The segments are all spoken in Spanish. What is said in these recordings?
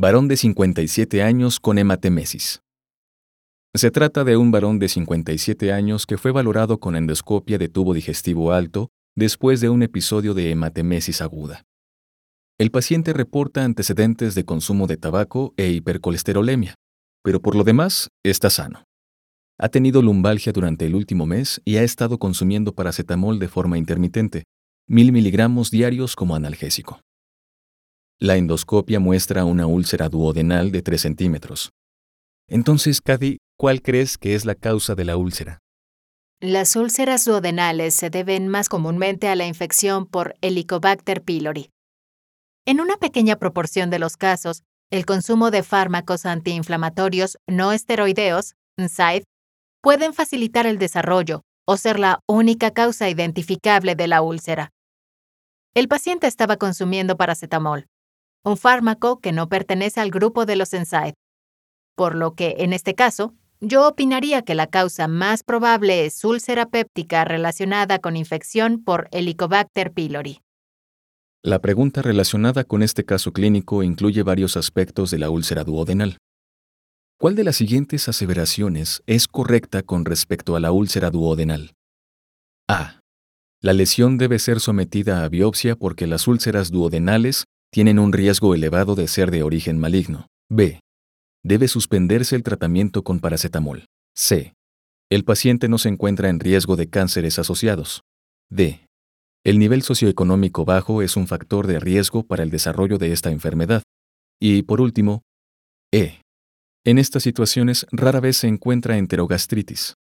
varón de 57 años con hematemesis. Se trata de un varón de 57 años que fue valorado con endoscopia de tubo digestivo alto después de un episodio de hematemesis aguda. El paciente reporta antecedentes de consumo de tabaco e hipercolesterolemia, pero por lo demás está sano. Ha tenido lumbalgia durante el último mes y ha estado consumiendo paracetamol de forma intermitente, mil miligramos diarios como analgésico. La endoscopia muestra una úlcera duodenal de 3 centímetros. Entonces, Cady, ¿cuál crees que es la causa de la úlcera? Las úlceras duodenales se deben más comúnmente a la infección por Helicobacter pylori. En una pequeña proporción de los casos, el consumo de fármacos antiinflamatorios no esteroideos, NSAID, pueden facilitar el desarrollo o ser la única causa identificable de la úlcera. El paciente estaba consumiendo paracetamol, un fármaco que no pertenece al grupo de los NSAID. Por lo que, en este caso, yo opinaría que la causa más probable es úlcera péptica relacionada con infección por Helicobacter pylori. La pregunta relacionada con este caso clínico incluye varios aspectos de la úlcera duodenal. ¿Cuál de las siguientes aseveraciones es correcta con respecto a la úlcera duodenal? A. La lesión debe ser sometida a biopsia porque las úlceras duodenales tienen un riesgo elevado de ser de origen maligno. B. Debe suspenderse el tratamiento con paracetamol. C. El paciente no se encuentra en riesgo de cánceres asociados. D. El nivel socioeconómico bajo es un factor de riesgo para el desarrollo de esta enfermedad. Y, por último, E. En estas situaciones rara vez se encuentra enterogastritis.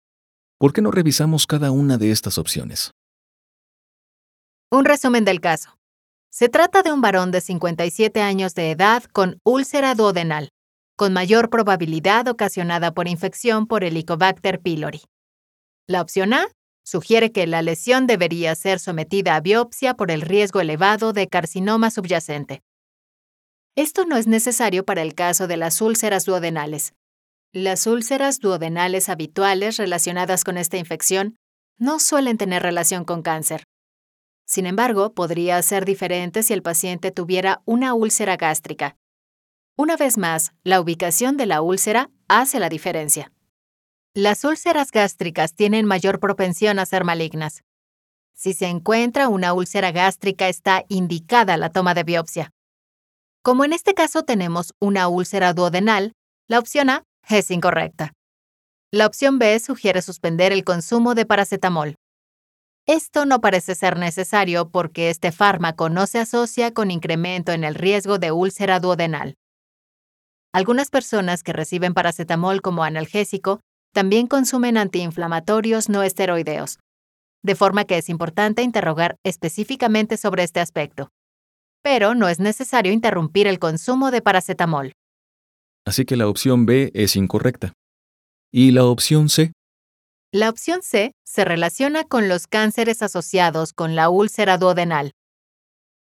¿Por qué no revisamos cada una de estas opciones? Un resumen del caso. Se trata de un varón de 57 años de edad con úlcera duodenal, con mayor probabilidad ocasionada por infección por Helicobacter pylori. La opción A sugiere que la lesión debería ser sometida a biopsia por el riesgo elevado de carcinoma subyacente. Esto no es necesario para el caso de las úlceras duodenales. Las úlceras duodenales habituales relacionadas con esta infección no suelen tener relación con cáncer. Sin embargo, podría ser diferente si el paciente tuviera una úlcera gástrica. Una vez más, la ubicación de la úlcera hace la diferencia. Las úlceras gástricas tienen mayor propensión a ser malignas. Si se encuentra una úlcera gástrica, está indicada la toma de biopsia. Como en este caso tenemos una úlcera duodenal, la opción A es incorrecta. La opción B sugiere suspender el consumo de paracetamol. Esto no parece ser necesario porque este fármaco no se asocia con incremento en el riesgo de úlcera duodenal. Algunas personas que reciben paracetamol como analgésico también consumen antiinflamatorios no esteroideos, de forma que es importante interrogar específicamente sobre este aspecto. Pero no es necesario interrumpir el consumo de paracetamol. Así que la opción B es incorrecta. ¿Y la opción C? La opción C se relaciona con los cánceres asociados con la úlcera duodenal.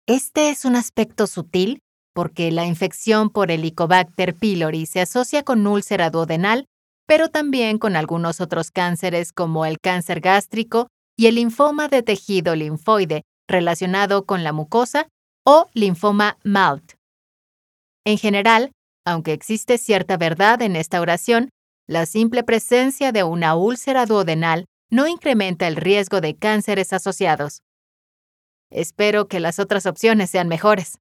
Este es un aspecto sutil porque la infección por Helicobacter pylori se asocia con úlcera duodenal, pero también con algunos otros cánceres como el cáncer gástrico y el linfoma de tejido linfoide relacionado con la mucosa o linfoma MALT. En general, aunque existe cierta verdad en esta oración, la simple presencia de una úlcera duodenal no incrementa el riesgo de cánceres asociados. Espero que las otras opciones sean mejores.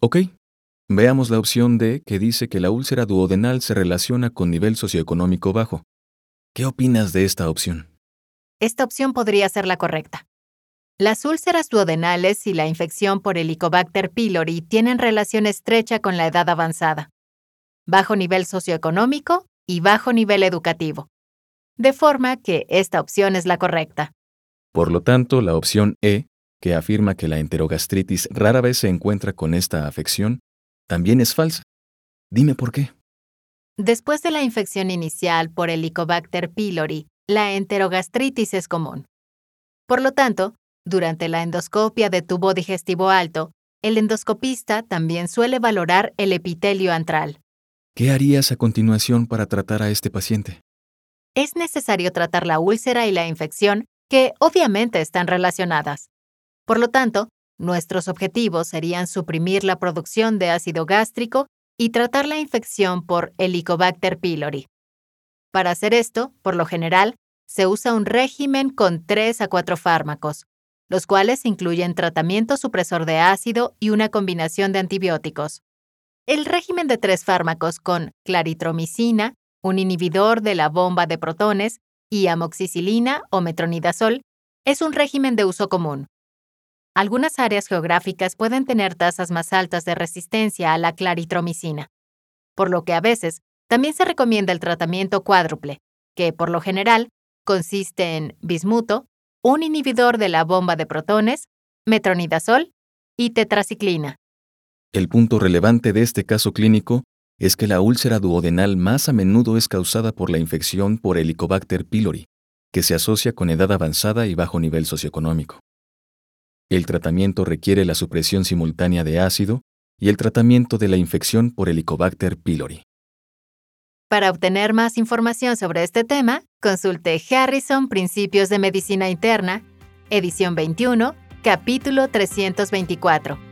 Ok. Veamos la opción D que dice que la úlcera duodenal se relaciona con nivel socioeconómico bajo. ¿Qué opinas de esta opción? Esta opción podría ser la correcta. Las úlceras duodenales y la infección por Helicobacter pylori tienen relación estrecha con la edad avanzada. Bajo nivel socioeconómico y bajo nivel educativo. De forma que esta opción es la correcta. Por lo tanto, la opción E, que afirma que la enterogastritis rara vez se encuentra con esta afección, también es falsa. Dime por qué. Después de la infección inicial por Helicobacter pylori, la enterogastritis es común. Por lo tanto, durante la endoscopia de tubo digestivo alto, el endoscopista también suele valorar el epitelio antral. ¿Qué harías a continuación para tratar a este paciente? Es necesario tratar la úlcera y la infección, que obviamente están relacionadas. Por lo tanto, nuestros objetivos serían suprimir la producción de ácido gástrico y tratar la infección por Helicobacter pylori. Para hacer esto, por lo general, se usa un régimen con 3 a 4 fármacos, los cuales incluyen tratamiento supresor de ácido y una combinación de antibióticos. El régimen de tres fármacos con claritromicina, un inhibidor de la bomba de protones, y amoxicilina o metronidazol es un régimen de uso común. Algunas áreas geográficas pueden tener tasas más altas de resistencia a la claritromicina, por lo que a veces también se recomienda el tratamiento cuádruple, que por lo general consiste en bismuto, un inhibidor de la bomba de protones, metronidazol y tetraciclina. El punto relevante de este caso clínico es que la úlcera duodenal más a menudo es causada por la infección por Helicobacter pylori, que se asocia con edad avanzada y bajo nivel socioeconómico. El tratamiento requiere la supresión simultánea de ácido y el tratamiento de la infección por Helicobacter pylori. Para obtener más información sobre este tema, consulte Harrison Principios de Medicina Interna, edición 21, capítulo 324.